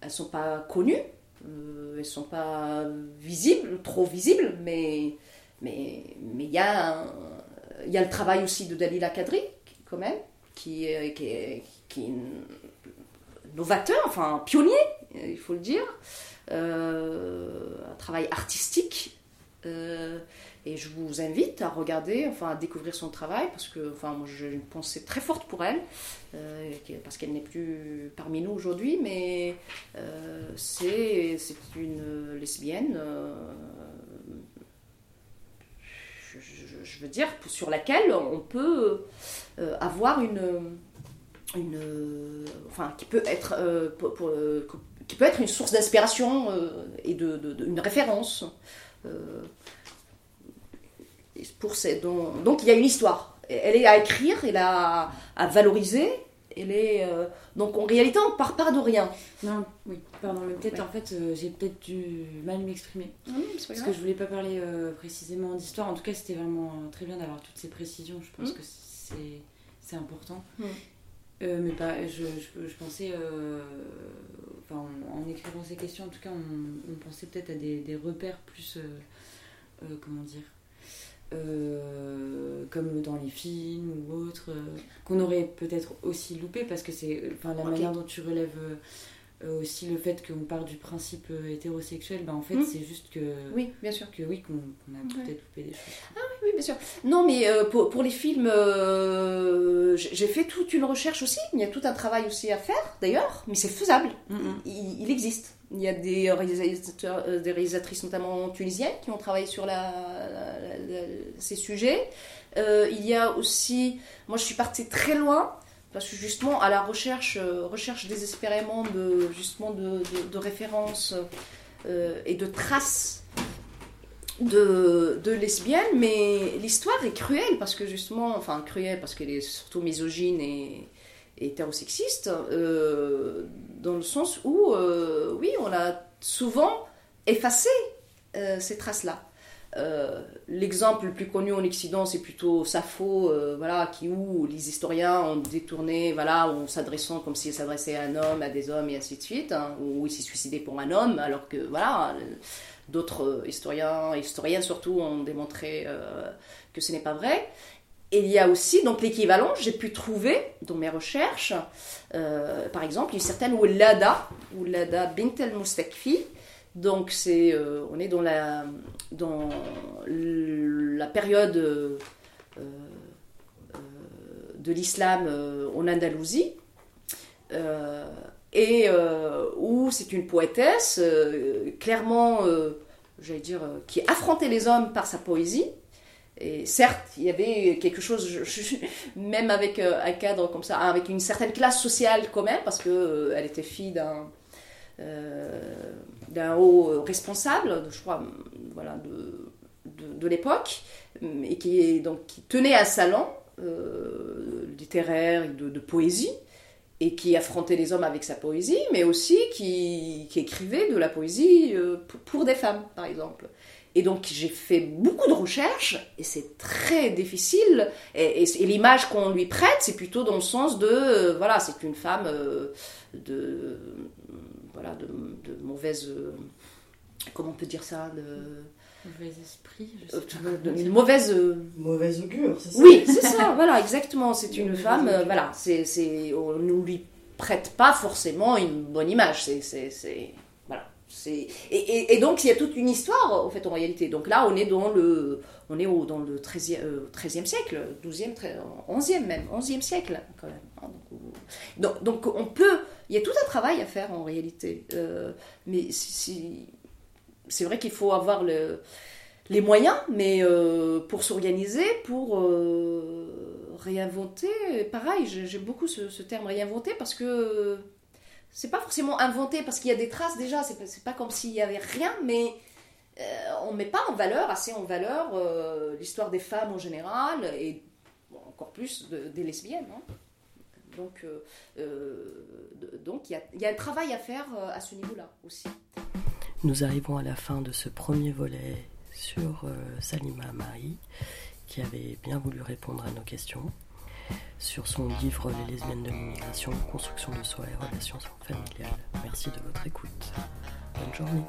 elles sont pas connues. Euh, elles sont pas visibles, trop visibles, mais mais mais il y a un- il y a le travail aussi de Dalila Kadri quand même qui est, qui est, qui est novateur, enfin pionnier, il faut le dire, Euh, un travail artistique. Euh, et je vous invite à regarder, enfin à découvrir son travail parce que, enfin, j'ai une pensée très forte pour elle, euh, parce qu'elle n'est plus parmi nous aujourd'hui, mais euh, c'est une lesbienne, euh, je, veux dire, sur laquelle on peut avoir une, enfin, qui peut être, qui peut être une source d'inspiration et de- une référence. Euh, pour ces, donc, donc il y a une histoire. Elle est à écrire, elle est à, à valoriser. Elle est, euh, donc en réalité, on part pas de rien. Non, oui, pardon, mais peut-être Ouais. en fait euh, j'ai peut-être dû mal m'exprimer. Parce que je voulais pas parler précisément d'histoire. En tout cas, c'était vraiment très bien d'avoir toutes ces précisions. Je pense Mm. que c'est c'est important. Mm. Euh, mais pas, je, je, je pensais, euh, enfin, en, en écrivant ces questions, en tout cas, on, on pensait peut-être à des, des repères plus, euh, comment dire, comme dans les films ou autres, qu'on aurait peut-être aussi loupé parce que c'est, enfin, la manière dont tu relèves. Euh, aussi le fait qu'on part du principe euh, hétérosexuel, ben en fait Mm. c'est juste que Oui, bien sûr. que oui qu'on a Ouais. peut-être loupé des choses. Oui, bien sûr. Non, mais euh, pour, pour les films, j'ai fait toute une recherche aussi. Il y a tout un travail aussi à faire, d'ailleurs, mais c'est faisable. Il, il existe. Il y a des réalisateurs, des réalisatrices notamment tunisiennes qui ont travaillé sur la, la- la- la- ces sujets. Il y a aussi, moi je suis partie très loin parce que justement à la recherche, euh, recherche désespérément de justement de, de- références euh, et de traces de, de lesbiennes, mais l'histoire est cruelle parce que justement, enfin cruelle parce qu'elle est surtout misogyne et, et hétérosexiste, euh, dans le sens où, oui, on a souvent effacé ces traces-là. Euh, L'exemple le plus connu en Occident, c'est plutôt Sappho, euh, voilà, qui où les historiens ont détourné, voilà, en s'adressant comme s'il s'adressait à un homme, à des hommes et ainsi de suite, hein, où il s'est suicidé pour un homme, alors que voilà, d'autres euh, historiens, historiennes surtout, ont démontré que ce n'est pas vrai. Il y a aussi donc l'équivalent, j'ai pu trouver dans mes recherches, par exemple, une certaine Oulada, Oulada Bint el-Mustakfi. Donc c'est, on est dans la, dans la période euh, euh, de l'islam euh, en Andalousie. Et où c'est une poétesse clairement, j'allais dire, qui affrontait les hommes par sa poésie. Et certes, il y avait quelque chose, même avec un cadre comme ça, avec une certaine classe sociale quand même, parce que euh, était fille d'un d'un haut responsable, je crois, voilà, de, de, l'époque, et qui, donc, qui tenait un salon euh, littéraire et de, poésie, et qui affrontait les hommes avec sa poésie, mais aussi qui, qui écrivait de la poésie euh, pour, des femmes, par exemple. et donc j'ai fait beaucoup de recherches et c'est très difficile. Et l'image qu'on lui prête, c'est plutôt dans le sens de, euh, voilà, c'est une femme euh, de, voilà, de, de mauvaise, euh, comment on peut dire ça, de, Mauvais esprit, je sais euh, pas. de- une mauvaise. euh, Mauvaise augure, c'est ça oui, c'est ça, voilà, exactement. C'est une Mauvaise femme, augure. voilà, c'est, c'est, on ne lui prête pas forcément une bonne image. C'est, c'est, c'est- voilà. C'est, et, et, et donc, il y a toute une histoire, en fait, en réalité. Donc là, on est dans le, on est au, dans le 13e, euh, 13e siècle, 12e, 13, 11e même, 11e siècle, quand même. hein. Donc, donc, on peut, il y a tout un travail à faire, en réalité. Euh, mais c'est vrai qu'il faut avoir le, les moyens, mais euh, pour s'organiser, pour euh, réinventer, pareil, j'ai- j'aime beaucoup ce, terme réinventer parce que c'est pas forcément inventé parce qu'il y a des traces déjà, c'est pas, pas comme s'il y avait rien, mais on met pas en valeur, assez en valeur, l'histoire des femmes en général et encore plus de- des lesbiennes. hein. Donc, euh, euh, donc il y a, un travail à faire euh, à ce niveau-là aussi. Nous arrivons à la fin de ce premier volet sur Salima Marie, qui avait bien voulu répondre à nos questions sur son livre Les lesbiennes de l'immigration, construction de soi et relations familiales. Merci de votre écoute. Bonne journée.